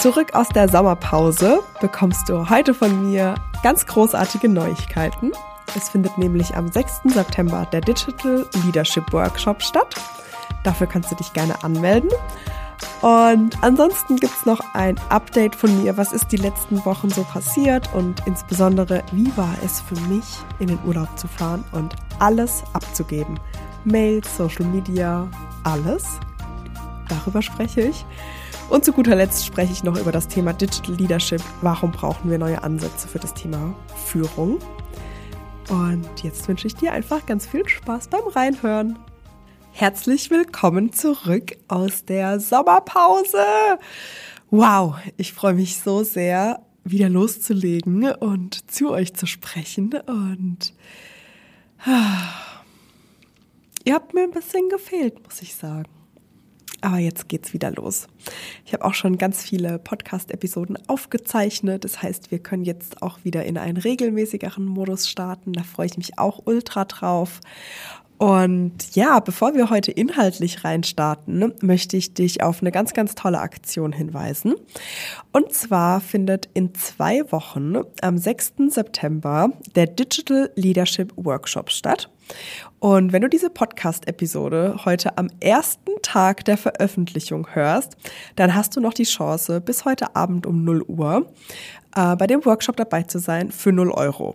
Zurück aus der Sommerpause bekommst du heute von mir ganz großartige Neuigkeiten. Es findet nämlich am 6. September der Digital Leadership Workshop statt. Dafür kannst du dich gerne anmelden. Und ansonsten gibt es noch ein Update von mir. Was ist die letzten Wochen so passiert und insbesondere, wie war es für mich, in den Urlaub zu fahren und alles abzugeben? Mails, Social Media, alles. Darüber spreche ich. Und zu guter Letzt spreche ich noch über das Thema Digital Leadership. Warum brauchen wir neue Ansätze für das Thema Führung? Und jetzt wünsche ich dir einfach ganz viel Spaß beim Reinhören. Herzlich willkommen zurück aus der Sommerpause. Wow, ich freue mich so sehr, wieder loszulegen und zu euch zu sprechen. Und ah, ihr habt mir ein bisschen gefehlt, muss ich sagen. Aber jetzt geht's wieder los. Ich habe auch schon ganz viele Podcast-Episoden aufgezeichnet. Das heißt, wir können jetzt auch wieder in einen regelmäßigeren Modus starten. Da freue ich mich auch ultra drauf. Und ja, bevor wir heute inhaltlich reinstarten, möchte ich dich auf eine ganz, ganz tolle Aktion hinweisen. Und zwar findet in zwei Wochen am 6. September der Digital Leadership Workshop statt. Und wenn du diese Podcast-Episode heute am ersten Tag der Veröffentlichung hörst, dann hast du noch die Chance, bis heute Abend um 0 Uhr äh, bei dem Workshop dabei zu sein für 0 Euro.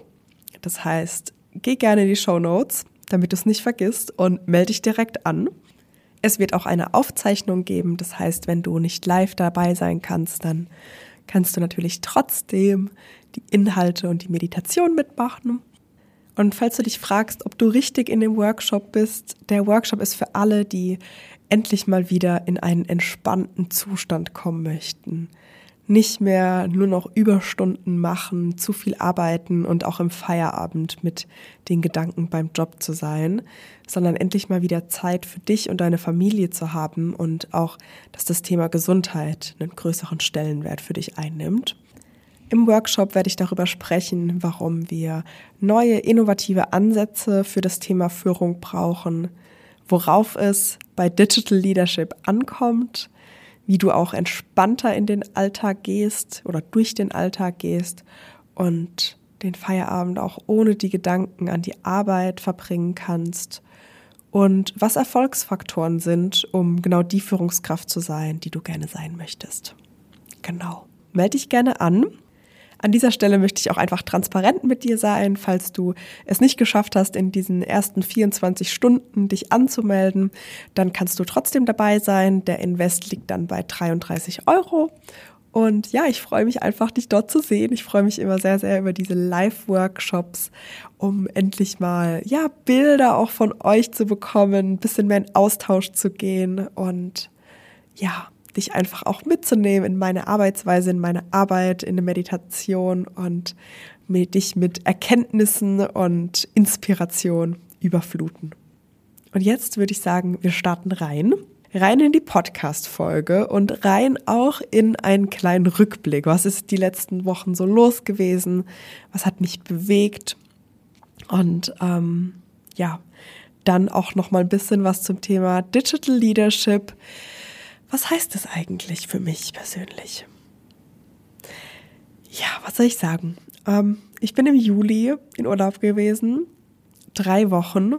Das heißt, geh gerne in die Show Notes damit du es nicht vergisst und melde dich direkt an. Es wird auch eine Aufzeichnung geben, das heißt, wenn du nicht live dabei sein kannst, dann kannst du natürlich trotzdem die Inhalte und die Meditation mitmachen. Und falls du dich fragst, ob du richtig in dem Workshop bist, der Workshop ist für alle, die endlich mal wieder in einen entspannten Zustand kommen möchten nicht mehr nur noch Überstunden machen, zu viel arbeiten und auch im Feierabend mit den Gedanken beim Job zu sein, sondern endlich mal wieder Zeit für dich und deine Familie zu haben und auch, dass das Thema Gesundheit einen größeren Stellenwert für dich einnimmt. Im Workshop werde ich darüber sprechen, warum wir neue innovative Ansätze für das Thema Führung brauchen, worauf es bei Digital Leadership ankommt, wie du auch entspannter in den Alltag gehst oder durch den Alltag gehst und den Feierabend auch ohne die Gedanken an die Arbeit verbringen kannst und was Erfolgsfaktoren sind, um genau die Führungskraft zu sein, die du gerne sein möchtest. Genau. Melde dich gerne an. An dieser Stelle möchte ich auch einfach transparent mit dir sein, falls du es nicht geschafft hast, in diesen ersten 24 Stunden dich anzumelden, dann kannst du trotzdem dabei sein. Der Invest liegt dann bei 33 Euro. Und ja, ich freue mich einfach, dich dort zu sehen. Ich freue mich immer sehr, sehr über diese Live-Workshops, um endlich mal, ja, Bilder auch von euch zu bekommen, ein bisschen mehr in Austausch zu gehen und ja, dich einfach auch mitzunehmen in meine Arbeitsweise, in meine Arbeit, in eine Meditation und mit dich mit Erkenntnissen und Inspiration überfluten. Und jetzt würde ich sagen, wir starten rein. Rein in die Podcast-Folge und rein auch in einen kleinen Rückblick. Was ist die letzten Wochen so los gewesen? Was hat mich bewegt? Und ähm, ja, dann auch noch mal ein bisschen was zum Thema Digital Leadership was heißt das eigentlich für mich persönlich? Ja, was soll ich sagen? Ähm, ich bin im Juli in Urlaub gewesen, drei Wochen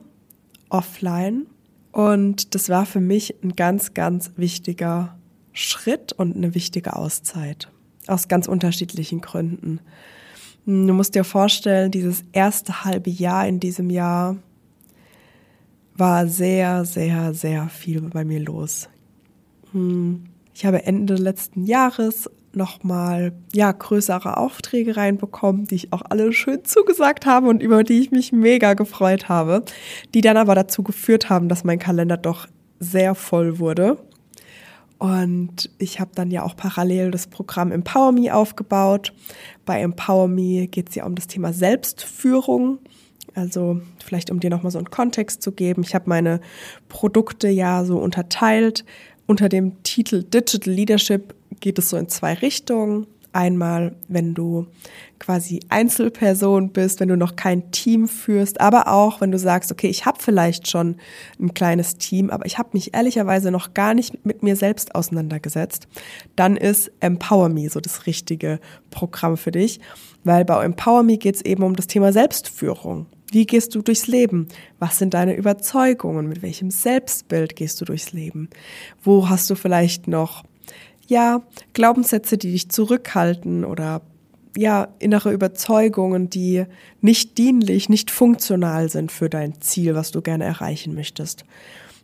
offline und das war für mich ein ganz, ganz wichtiger Schritt und eine wichtige Auszeit. Aus ganz unterschiedlichen Gründen. Du musst dir vorstellen, dieses erste halbe Jahr in diesem Jahr war sehr, sehr, sehr viel bei mir los. Hm. Ich habe Ende letzten Jahres nochmal ja, größere Aufträge reinbekommen, die ich auch alle schön zugesagt habe und über die ich mich mega gefreut habe, die dann aber dazu geführt haben, dass mein Kalender doch sehr voll wurde. Und ich habe dann ja auch parallel das Programm Empower Me aufgebaut. Bei Empower Me geht es ja um das Thema Selbstführung. Also vielleicht um dir nochmal so einen Kontext zu geben. Ich habe meine Produkte ja so unterteilt unter dem Titel Digital Leadership geht es so in zwei Richtungen. Einmal, wenn du quasi Einzelperson bist, wenn du noch kein Team führst, aber auch, wenn du sagst, okay, ich habe vielleicht schon ein kleines Team, aber ich habe mich ehrlicherweise noch gar nicht mit mir selbst auseinandergesetzt, dann ist Empower Me so das richtige Programm für dich, weil bei Empower Me geht es eben um das Thema Selbstführung. Wie gehst du durchs Leben? Was sind deine Überzeugungen? Mit welchem Selbstbild gehst du durchs Leben? Wo hast du vielleicht noch ja, Glaubenssätze, die dich zurückhalten oder ja, innere Überzeugungen, die nicht dienlich, nicht funktional sind für dein Ziel, was du gerne erreichen möchtest.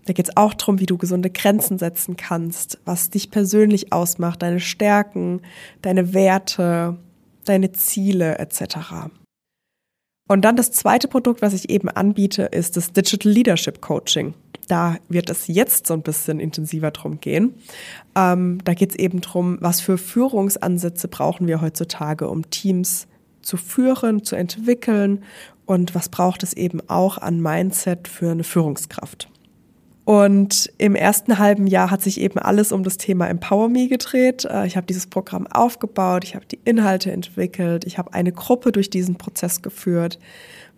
Da geht es auch darum, wie du gesunde Grenzen setzen kannst, was dich persönlich ausmacht, deine Stärken, deine Werte, deine Ziele etc. Und dann das zweite Produkt, was ich eben anbiete, ist das Digital Leadership Coaching. Da wird es jetzt so ein bisschen intensiver drum gehen. Ähm, da geht es eben drum, was für Führungsansätze brauchen wir heutzutage, um Teams zu führen, zu entwickeln und was braucht es eben auch an Mindset für eine Führungskraft. Und im ersten halben Jahr hat sich eben alles um das Thema Empower Me gedreht. Äh, ich habe dieses Programm aufgebaut, ich habe die Inhalte entwickelt, ich habe eine Gruppe durch diesen Prozess geführt.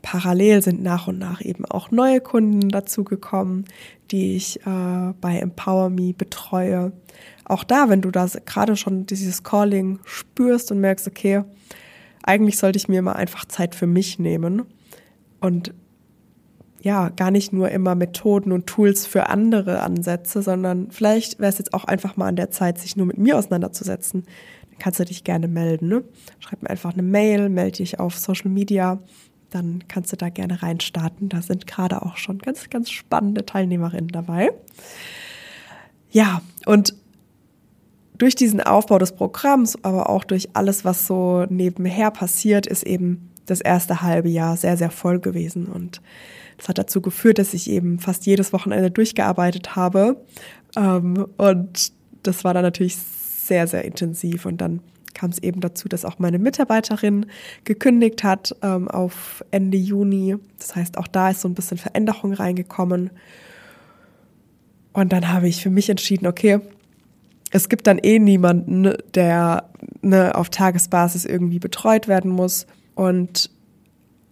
Parallel sind nach und nach eben auch neue Kunden dazugekommen, die ich äh, bei Empower Me betreue. Auch da, wenn du da gerade schon dieses Calling spürst und merkst, okay, eigentlich sollte ich mir mal einfach Zeit für mich nehmen und ja, gar nicht nur immer Methoden und Tools für andere ansetze, sondern vielleicht wäre es jetzt auch einfach mal an der Zeit, sich nur mit mir auseinanderzusetzen. Dann kannst du dich gerne melden. Ne? Schreib mir einfach eine Mail, melde dich auf Social Media, dann kannst du da gerne reinstarten. Da sind gerade auch schon ganz, ganz spannende Teilnehmerinnen dabei. Ja, und durch diesen Aufbau des Programms, aber auch durch alles, was so nebenher passiert, ist eben das erste halbe Jahr sehr, sehr voll gewesen. Und das hat dazu geführt, dass ich eben fast jedes Wochenende durchgearbeitet habe. Ähm, und das war dann natürlich sehr, sehr intensiv. Und dann kam es eben dazu, dass auch meine Mitarbeiterin gekündigt hat ähm, auf Ende Juni. Das heißt, auch da ist so ein bisschen Veränderung reingekommen. Und dann habe ich für mich entschieden, okay, es gibt dann eh niemanden, der ne, auf Tagesbasis irgendwie betreut werden muss. Und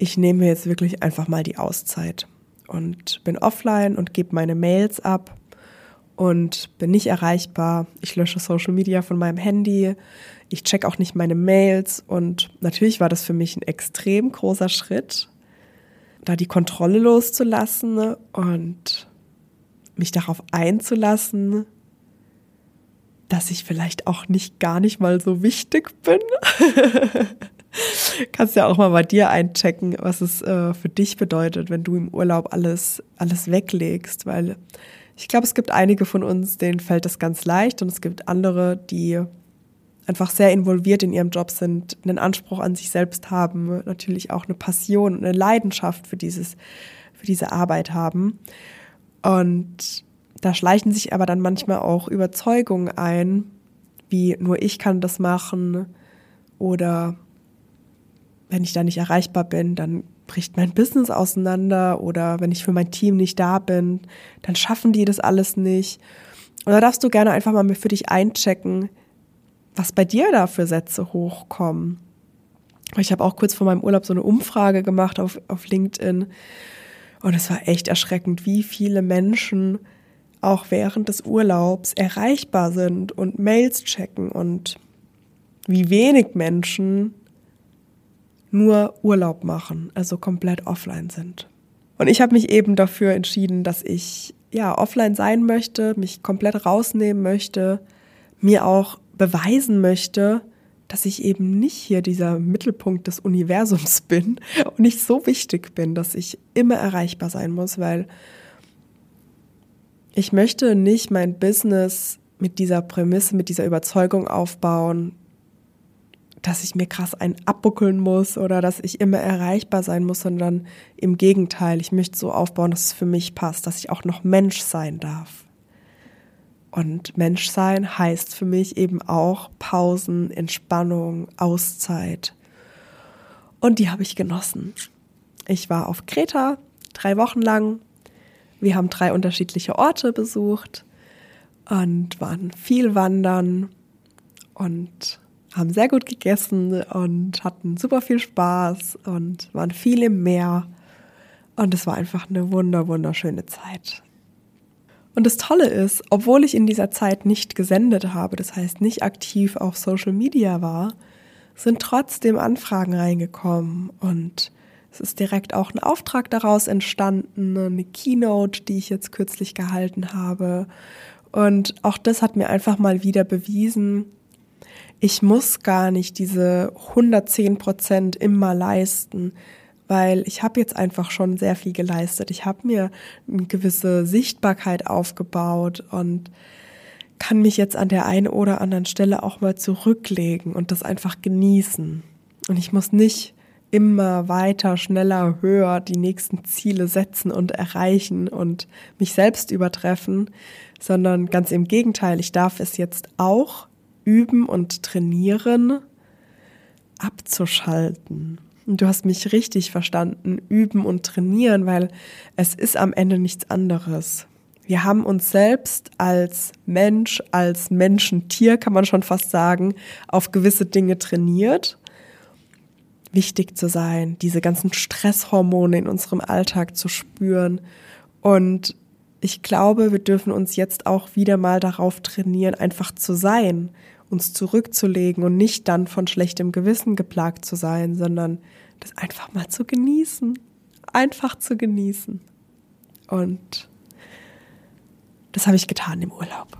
ich nehme jetzt wirklich einfach mal die Auszeit und bin offline und gebe meine Mails ab und bin nicht erreichbar. Ich lösche Social Media von meinem Handy. Ich check auch nicht meine Mails und natürlich war das für mich ein extrem großer Schritt, da die Kontrolle loszulassen und mich darauf einzulassen, dass ich vielleicht auch nicht gar nicht mal so wichtig bin. Kannst ja auch mal bei dir einchecken, was es äh, für dich bedeutet, wenn du im Urlaub alles, alles weglegst, weil ich glaube, es gibt einige von uns, denen fällt das ganz leicht und es gibt andere, die einfach sehr involviert in ihrem Job sind, einen Anspruch an sich selbst haben, natürlich auch eine Passion und eine Leidenschaft für dieses, für diese Arbeit haben. Und da schleichen sich aber dann manchmal auch Überzeugungen ein, wie nur ich kann das machen oder wenn ich da nicht erreichbar bin, dann bricht mein Business auseinander oder wenn ich für mein Team nicht da bin, dann schaffen die das alles nicht. Und da darfst du gerne einfach mal für dich einchecken, was bei dir da für Sätze hochkommen. Ich habe auch kurz vor meinem Urlaub so eine Umfrage gemacht auf, auf LinkedIn und es war echt erschreckend, wie viele Menschen auch während des Urlaubs erreichbar sind und Mails checken und wie wenig Menschen nur Urlaub machen, also komplett offline sind. Und ich habe mich eben dafür entschieden, dass ich ja offline sein möchte, mich komplett rausnehmen möchte, mir auch beweisen möchte, dass ich eben nicht hier dieser Mittelpunkt des Universums bin und nicht so wichtig bin, dass ich immer erreichbar sein muss, weil ich möchte nicht mein Business mit dieser Prämisse, mit dieser Überzeugung aufbauen, dass ich mir krass einen abbuckeln muss oder dass ich immer erreichbar sein muss, sondern im Gegenteil, ich möchte so aufbauen, dass es für mich passt, dass ich auch noch Mensch sein darf. Und Menschsein heißt für mich eben auch Pausen, Entspannung, Auszeit. Und die habe ich genossen. Ich war auf Kreta drei Wochen lang. Wir haben drei unterschiedliche Orte besucht und waren viel wandern und haben sehr gut gegessen und hatten super viel Spaß und waren viel im Meer. Und es war einfach eine wunder, wunderschöne Zeit. Und das Tolle ist, obwohl ich in dieser Zeit nicht gesendet habe, das heißt nicht aktiv auf Social Media war, sind trotzdem Anfragen reingekommen und es ist direkt auch ein Auftrag daraus entstanden, eine Keynote, die ich jetzt kürzlich gehalten habe. Und auch das hat mir einfach mal wieder bewiesen, ich muss gar nicht diese 110 Prozent immer leisten, weil ich habe jetzt einfach schon sehr viel geleistet. Ich habe mir eine gewisse Sichtbarkeit aufgebaut und kann mich jetzt an der einen oder anderen Stelle auch mal zurücklegen und das einfach genießen. Und ich muss nicht immer weiter, schneller, höher die nächsten Ziele setzen und erreichen und mich selbst übertreffen, sondern ganz im Gegenteil, ich darf es jetzt auch üben und trainieren, abzuschalten. Und du hast mich richtig verstanden, üben und trainieren, weil es ist am Ende nichts anderes. Wir haben uns selbst als Mensch, als Menschentier, kann man schon fast sagen, auf gewisse Dinge trainiert. Wichtig zu sein, diese ganzen Stresshormone in unserem Alltag zu spüren. Und ich glaube, wir dürfen uns jetzt auch wieder mal darauf trainieren, einfach zu sein uns zurückzulegen und nicht dann von schlechtem Gewissen geplagt zu sein, sondern das einfach mal zu genießen. Einfach zu genießen. Und das habe ich getan im Urlaub.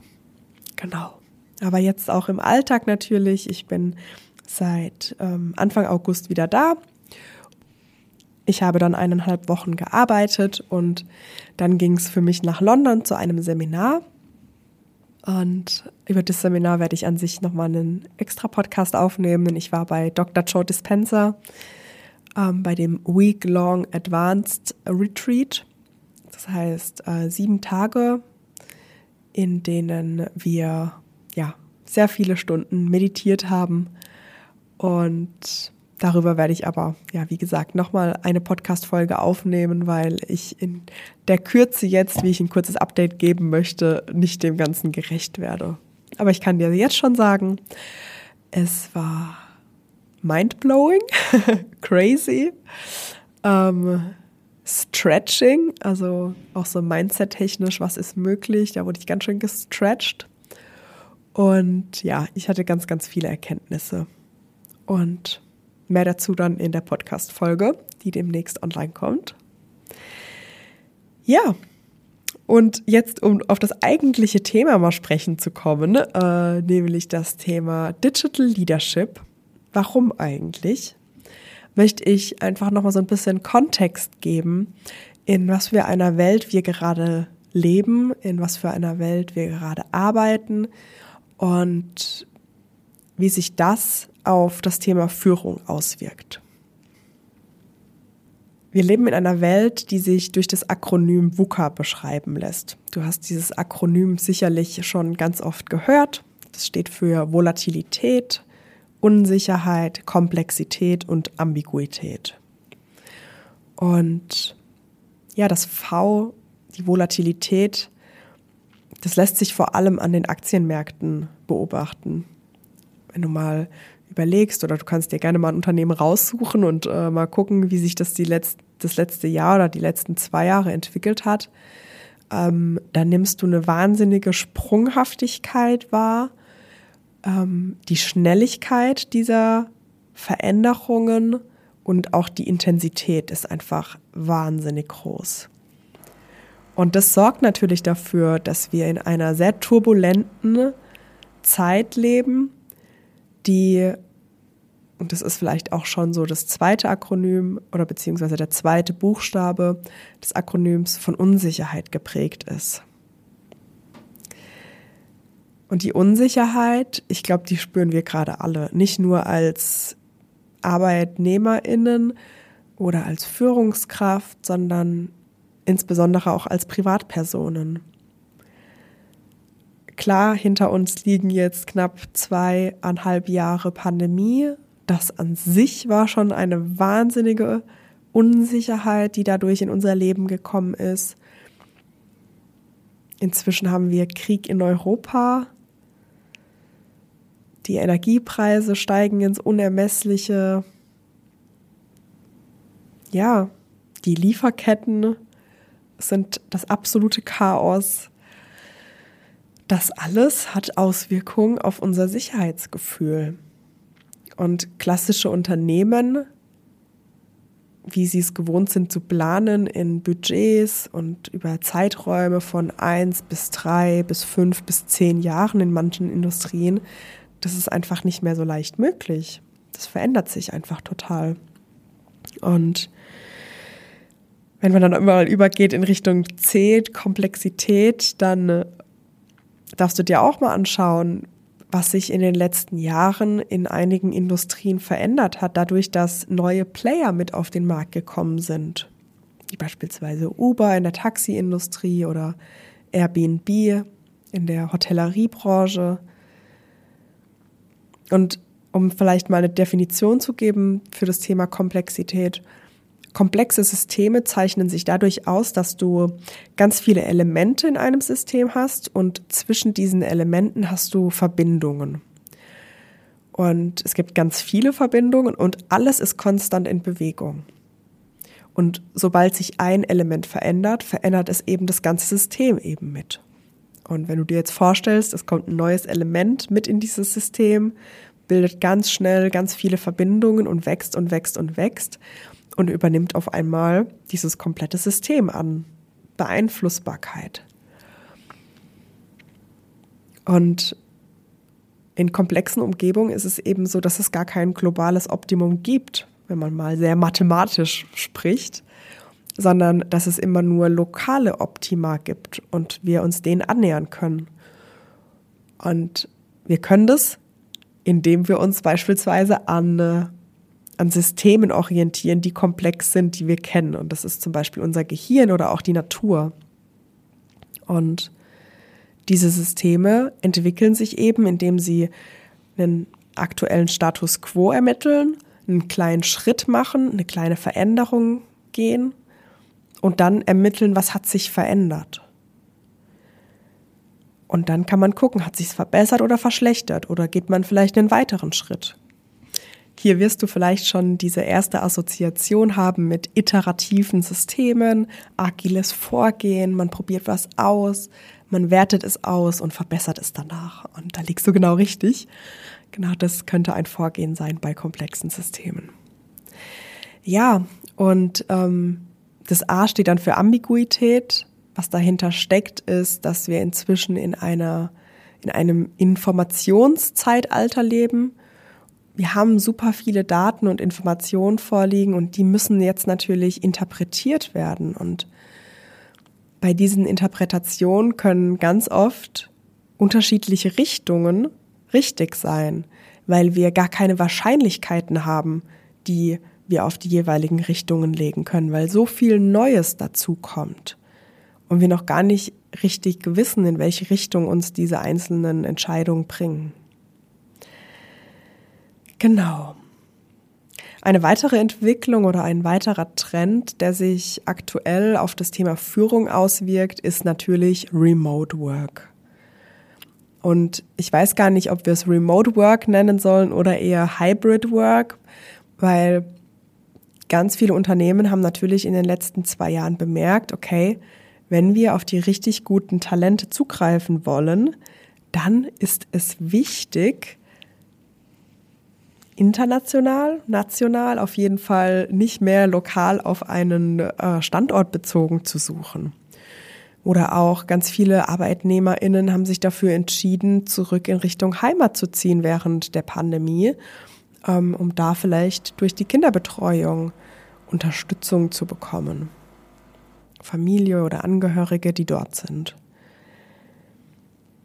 Genau. Aber jetzt auch im Alltag natürlich. Ich bin seit ähm, Anfang August wieder da. Ich habe dann eineinhalb Wochen gearbeitet und dann ging es für mich nach London zu einem Seminar. Und über das Seminar werde ich an sich nochmal einen extra Podcast aufnehmen. Ich war bei Dr. Joe Dispenza ähm, bei dem Week-Long Advanced Retreat. Das heißt äh, sieben Tage, in denen wir ja sehr viele Stunden meditiert haben und Darüber werde ich aber, ja, wie gesagt, nochmal eine Podcast-Folge aufnehmen, weil ich in der Kürze jetzt, wie ich ein kurzes Update geben möchte, nicht dem Ganzen gerecht werde. Aber ich kann dir jetzt schon sagen, es war mindblowing, crazy, ähm, stretching, also auch so mindset-technisch, was ist möglich, da wurde ich ganz schön gestretched. Und ja, ich hatte ganz, ganz viele Erkenntnisse. Und Mehr dazu dann in der Podcast-Folge, die demnächst online kommt. Ja, und jetzt, um auf das eigentliche Thema mal sprechen zu kommen, äh, nämlich das Thema Digital Leadership. Warum eigentlich? Möchte ich einfach nochmal so ein bisschen Kontext geben, in was für einer Welt wir gerade leben, in was für einer Welt wir gerade arbeiten und wie sich das auf das Thema Führung auswirkt. Wir leben in einer Welt, die sich durch das Akronym VUCA beschreiben lässt. Du hast dieses Akronym sicherlich schon ganz oft gehört. Das steht für Volatilität, Unsicherheit, Komplexität und Ambiguität. Und ja, das V, die Volatilität, das lässt sich vor allem an den Aktienmärkten beobachten. Wenn du mal überlegst oder du kannst dir gerne mal ein Unternehmen raussuchen und äh, mal gucken, wie sich das die letzt, das letzte Jahr oder die letzten zwei Jahre entwickelt hat, ähm, dann nimmst du eine wahnsinnige Sprunghaftigkeit wahr, ähm, die Schnelligkeit dieser Veränderungen und auch die Intensität ist einfach wahnsinnig groß. Und das sorgt natürlich dafür, dass wir in einer sehr turbulenten Zeit leben, die, und das ist vielleicht auch schon so das zweite Akronym oder beziehungsweise der zweite Buchstabe des Akronyms von Unsicherheit geprägt ist. Und die Unsicherheit, ich glaube, die spüren wir gerade alle, nicht nur als Arbeitnehmerinnen oder als Führungskraft, sondern insbesondere auch als Privatpersonen. Klar, hinter uns liegen jetzt knapp zweieinhalb Jahre Pandemie. Das an sich war schon eine wahnsinnige Unsicherheit, die dadurch in unser Leben gekommen ist. Inzwischen haben wir Krieg in Europa. Die Energiepreise steigen ins Unermessliche. Ja, die Lieferketten sind das absolute Chaos. Das alles hat Auswirkungen auf unser Sicherheitsgefühl. Und klassische Unternehmen, wie sie es gewohnt sind zu planen in Budgets und über Zeiträume von eins bis drei bis fünf bis zehn Jahren in manchen Industrien, das ist einfach nicht mehr so leicht möglich. Das verändert sich einfach total. Und wenn man dann immer übergeht in Richtung C, Komplexität, dann darfst du dir auch mal anschauen, was sich in den letzten Jahren in einigen Industrien verändert hat, dadurch, dass neue Player mit auf den Markt gekommen sind. Wie beispielsweise Uber in der Taxiindustrie oder Airbnb in der Hotelleriebranche. Und um vielleicht mal eine Definition zu geben für das Thema Komplexität, Komplexe Systeme zeichnen sich dadurch aus, dass du ganz viele Elemente in einem System hast und zwischen diesen Elementen hast du Verbindungen. Und es gibt ganz viele Verbindungen und alles ist konstant in Bewegung. Und sobald sich ein Element verändert, verändert es eben das ganze System eben mit. Und wenn du dir jetzt vorstellst, es kommt ein neues Element mit in dieses System, bildet ganz schnell ganz viele Verbindungen und wächst und wächst und wächst und übernimmt auf einmal dieses komplette System an Beeinflussbarkeit. Und in komplexen Umgebungen ist es eben so, dass es gar kein globales Optimum gibt, wenn man mal sehr mathematisch spricht, sondern dass es immer nur lokale Optima gibt und wir uns denen annähern können. Und wir können das, indem wir uns beispielsweise an an Systemen orientieren, die komplex sind, die wir kennen. Und das ist zum Beispiel unser Gehirn oder auch die Natur. Und diese Systeme entwickeln sich eben, indem sie einen aktuellen Status quo ermitteln, einen kleinen Schritt machen, eine kleine Veränderung gehen und dann ermitteln, was hat sich verändert. Und dann kann man gucken, hat sich es verbessert oder verschlechtert oder geht man vielleicht einen weiteren Schritt. Hier wirst du vielleicht schon diese erste Assoziation haben mit iterativen Systemen, agiles Vorgehen, man probiert was aus, man wertet es aus und verbessert es danach. Und da liegst du genau richtig. Genau das könnte ein Vorgehen sein bei komplexen Systemen. Ja, und ähm, das A steht dann für Ambiguität. Was dahinter steckt, ist, dass wir inzwischen in einer in einem Informationszeitalter leben, wir haben super viele Daten und Informationen vorliegen und die müssen jetzt natürlich interpretiert werden. Und bei diesen Interpretationen können ganz oft unterschiedliche Richtungen richtig sein, weil wir gar keine Wahrscheinlichkeiten haben, die wir auf die jeweiligen Richtungen legen können, weil so viel Neues dazu kommt und wir noch gar nicht richtig wissen, in welche Richtung uns diese einzelnen Entscheidungen bringen. Genau. Eine weitere Entwicklung oder ein weiterer Trend, der sich aktuell auf das Thema Führung auswirkt, ist natürlich Remote Work. Und ich weiß gar nicht, ob wir es Remote Work nennen sollen oder eher Hybrid Work, weil ganz viele Unternehmen haben natürlich in den letzten zwei Jahren bemerkt, okay, wenn wir auf die richtig guten Talente zugreifen wollen, dann ist es wichtig, international, national auf jeden Fall nicht mehr lokal auf einen äh, Standort bezogen zu suchen. Oder auch ganz viele ArbeitnehmerInnen haben sich dafür entschieden, zurück in Richtung Heimat zu ziehen während der Pandemie, ähm, um da vielleicht durch die Kinderbetreuung Unterstützung zu bekommen. Familie oder Angehörige, die dort sind.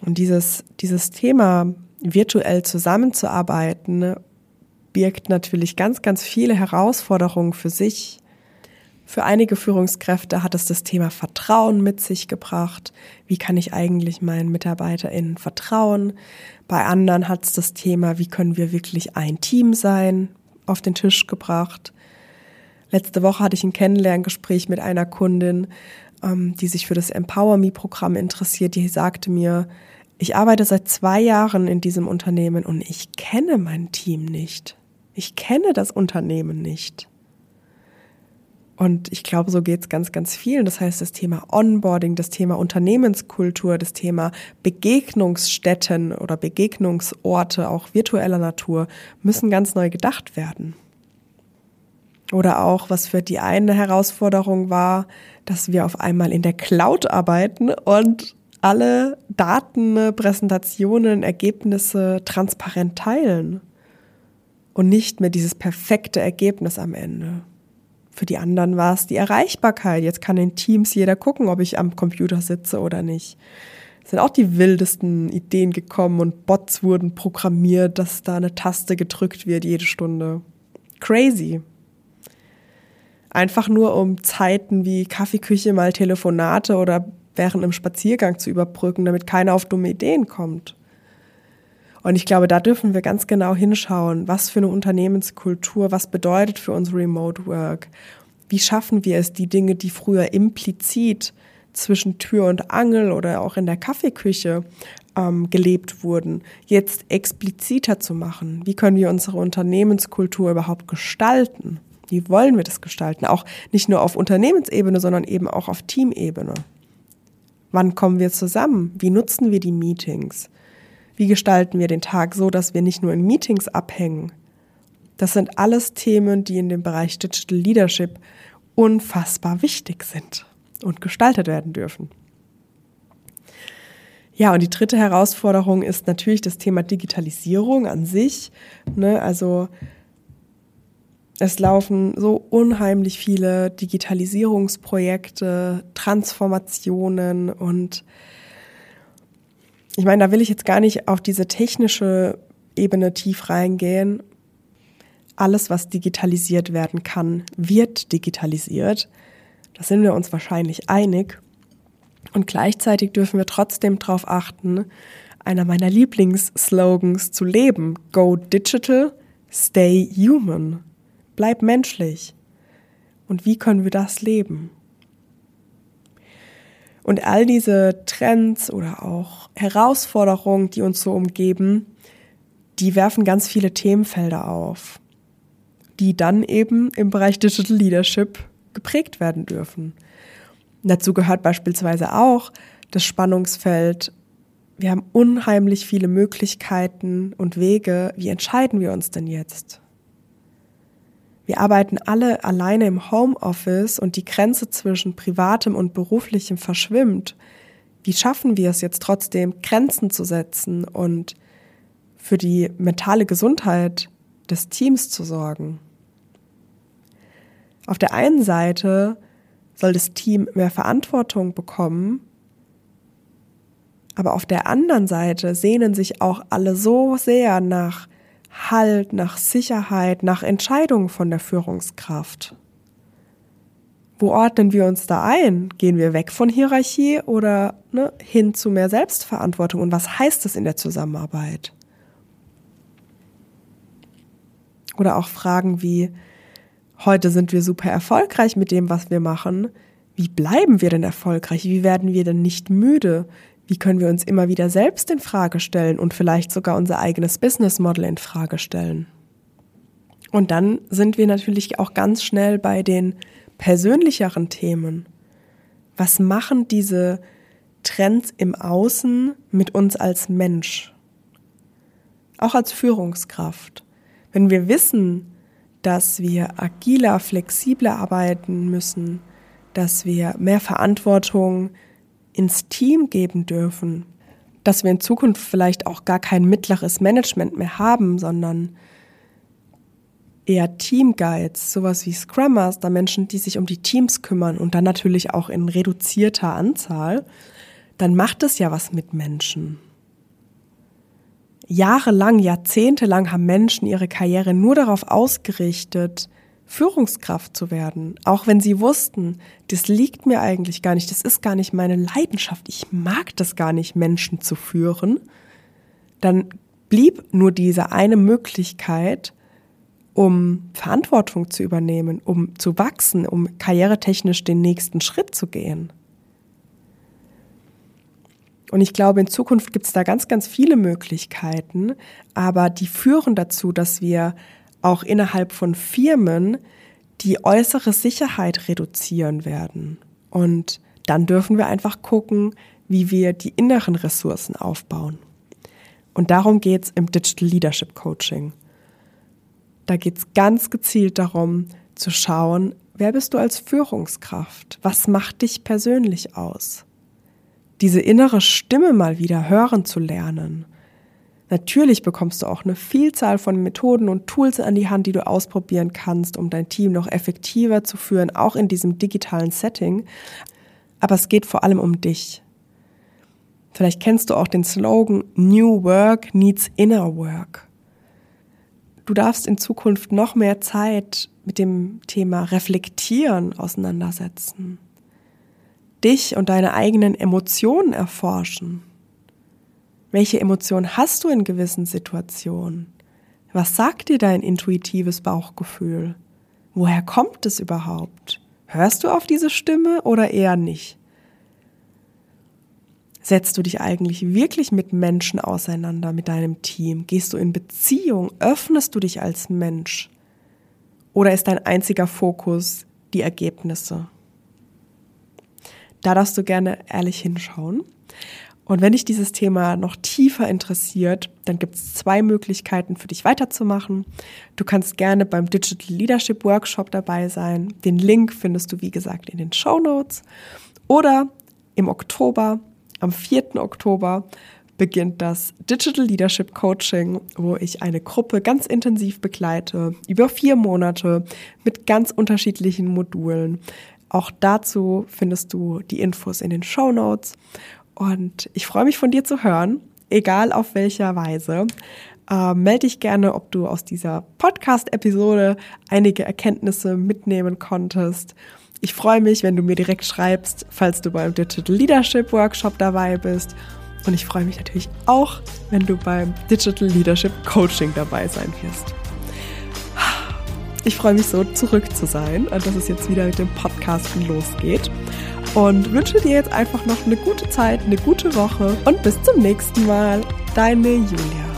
Und dieses, dieses Thema, virtuell zusammenzuarbeiten birgt natürlich ganz, ganz viele Herausforderungen für sich. Für einige Führungskräfte hat es das Thema Vertrauen mit sich gebracht. Wie kann ich eigentlich meinen MitarbeiterInnen vertrauen? Bei anderen hat es das Thema, wie können wir wirklich ein Team sein, auf den Tisch gebracht. Letzte Woche hatte ich ein Kennenlerngespräch mit einer Kundin, ähm, die sich für das Empower Me Programm interessiert. Die sagte mir, Ich arbeite seit zwei Jahren in diesem Unternehmen und ich kenne mein Team nicht. Ich kenne das Unternehmen nicht. Und ich glaube, so geht es ganz, ganz vielen. Das heißt, das Thema Onboarding, das Thema Unternehmenskultur, das Thema Begegnungsstätten oder Begegnungsorte, auch virtueller Natur, müssen ganz neu gedacht werden. Oder auch, was für die eine Herausforderung war, dass wir auf einmal in der Cloud arbeiten und alle Daten, Präsentationen, Ergebnisse transparent teilen. Und nicht mehr dieses perfekte Ergebnis am Ende. Für die anderen war es die Erreichbarkeit. Jetzt kann in Teams jeder gucken, ob ich am Computer sitze oder nicht. Es sind auch die wildesten Ideen gekommen und Bots wurden programmiert, dass da eine Taste gedrückt wird jede Stunde. Crazy. Einfach nur um Zeiten wie Kaffeeküche mal Telefonate oder während einem Spaziergang zu überbrücken, damit keiner auf dumme Ideen kommt. Und ich glaube, da dürfen wir ganz genau hinschauen, was für eine Unternehmenskultur, was bedeutet für uns Remote Work. Wie schaffen wir es, die Dinge, die früher implizit zwischen Tür und Angel oder auch in der Kaffeeküche ähm, gelebt wurden, jetzt expliziter zu machen? Wie können wir unsere Unternehmenskultur überhaupt gestalten? Wie wollen wir das gestalten? Auch nicht nur auf Unternehmensebene, sondern eben auch auf Teamebene. Wann kommen wir zusammen? Wie nutzen wir die Meetings? Wie gestalten wir den Tag so, dass wir nicht nur in Meetings abhängen? Das sind alles Themen, die in dem Bereich Digital Leadership unfassbar wichtig sind und gestaltet werden dürfen. Ja, und die dritte Herausforderung ist natürlich das Thema Digitalisierung an sich. Ne? Also es laufen so unheimlich viele Digitalisierungsprojekte, Transformationen und ich meine, da will ich jetzt gar nicht auf diese technische Ebene tief reingehen. Alles, was digitalisiert werden kann, wird digitalisiert. Da sind wir uns wahrscheinlich einig. Und gleichzeitig dürfen wir trotzdem darauf achten, einer meiner Lieblingsslogans zu leben. Go digital, stay human. Bleib menschlich. Und wie können wir das leben? Und all diese Trends oder auch Herausforderungen, die uns so umgeben, die werfen ganz viele Themenfelder auf, die dann eben im Bereich Digital Leadership geprägt werden dürfen. Dazu gehört beispielsweise auch das Spannungsfeld. Wir haben unheimlich viele Möglichkeiten und Wege. Wie entscheiden wir uns denn jetzt? Wir arbeiten alle alleine im Homeoffice und die Grenze zwischen privatem und beruflichem verschwimmt. Wie schaffen wir es jetzt trotzdem, Grenzen zu setzen und für die mentale Gesundheit des Teams zu sorgen? Auf der einen Seite soll das Team mehr Verantwortung bekommen, aber auf der anderen Seite sehnen sich auch alle so sehr nach Halt, nach Sicherheit, nach Entscheidungen von der Führungskraft. Wo ordnen wir uns da ein? Gehen wir weg von Hierarchie oder ne, hin zu mehr Selbstverantwortung? Und was heißt das in der Zusammenarbeit? Oder auch Fragen wie, heute sind wir super erfolgreich mit dem, was wir machen. Wie bleiben wir denn erfolgreich? Wie werden wir denn nicht müde? Wie können wir uns immer wieder selbst in Frage stellen und vielleicht sogar unser eigenes Business Model in Frage stellen? Und dann sind wir natürlich auch ganz schnell bei den persönlicheren Themen. Was machen diese Trends im Außen mit uns als Mensch? Auch als Führungskraft. Wenn wir wissen, dass wir agiler, flexibler arbeiten müssen, dass wir mehr Verantwortung ins Team geben dürfen, dass wir in Zukunft vielleicht auch gar kein mittleres Management mehr haben, sondern eher Teamguides, sowas wie Scrum Master, Menschen, die sich um die Teams kümmern und dann natürlich auch in reduzierter Anzahl, dann macht es ja was mit Menschen. Jahrelang, jahrzehntelang haben Menschen ihre Karriere nur darauf ausgerichtet, Führungskraft zu werden, auch wenn sie wussten, das liegt mir eigentlich gar nicht, das ist gar nicht meine Leidenschaft, ich mag das gar nicht, Menschen zu führen, dann blieb nur diese eine Möglichkeit, um Verantwortung zu übernehmen, um zu wachsen, um karrieretechnisch den nächsten Schritt zu gehen. Und ich glaube, in Zukunft gibt es da ganz, ganz viele Möglichkeiten, aber die führen dazu, dass wir auch innerhalb von Firmen die äußere Sicherheit reduzieren werden. Und dann dürfen wir einfach gucken, wie wir die inneren Ressourcen aufbauen. Und darum geht es im Digital Leadership Coaching. Da geht es ganz gezielt darum zu schauen, wer bist du als Führungskraft? Was macht dich persönlich aus? Diese innere Stimme mal wieder hören zu lernen. Natürlich bekommst du auch eine Vielzahl von Methoden und Tools an die Hand, die du ausprobieren kannst, um dein Team noch effektiver zu führen, auch in diesem digitalen Setting. Aber es geht vor allem um dich. Vielleicht kennst du auch den Slogan New Work needs Inner Work. Du darfst in Zukunft noch mehr Zeit mit dem Thema Reflektieren auseinandersetzen. Dich und deine eigenen Emotionen erforschen. Welche Emotionen hast du in gewissen Situationen? Was sagt dir dein intuitives Bauchgefühl? Woher kommt es überhaupt? Hörst du auf diese Stimme oder eher nicht? Setzt du dich eigentlich wirklich mit Menschen auseinander, mit deinem Team? Gehst du in Beziehung? Öffnest du dich als Mensch? Oder ist dein einziger Fokus die Ergebnisse? Da darfst du gerne ehrlich hinschauen. Und wenn dich dieses Thema noch tiefer interessiert, dann gibt es zwei Möglichkeiten für dich weiterzumachen. Du kannst gerne beim Digital Leadership Workshop dabei sein. Den Link findest du, wie gesagt, in den Show Notes. Oder im Oktober am 4. Oktober beginnt das Digital Leadership Coaching, wo ich eine Gruppe ganz intensiv begleite, über vier Monate mit ganz unterschiedlichen Modulen. Auch dazu findest du die Infos in den Show Notes. Und ich freue mich von dir zu hören, egal auf welcher Weise. Äh, melde dich gerne, ob du aus dieser Podcast-Episode einige Erkenntnisse mitnehmen konntest. Ich freue mich, wenn du mir direkt schreibst, falls du beim Digital Leadership Workshop dabei bist. Und ich freue mich natürlich auch, wenn du beim Digital Leadership Coaching dabei sein wirst. Ich freue mich so, zurück zu sein und dass es jetzt wieder mit dem Podcasten losgeht. Und wünsche dir jetzt einfach noch eine gute Zeit, eine gute Woche und bis zum nächsten Mal. Deine Julia.